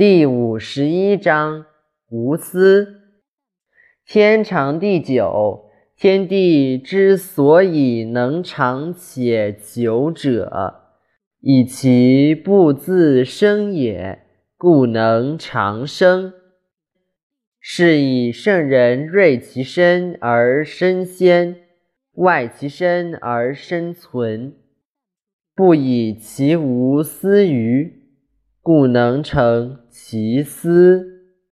第五十一章无私。天长地久，天地之所以能长且久者，以其不自生也，故能长生。是以圣人锐其身而身先，外其身而身存，不以其无私于。故能成其私。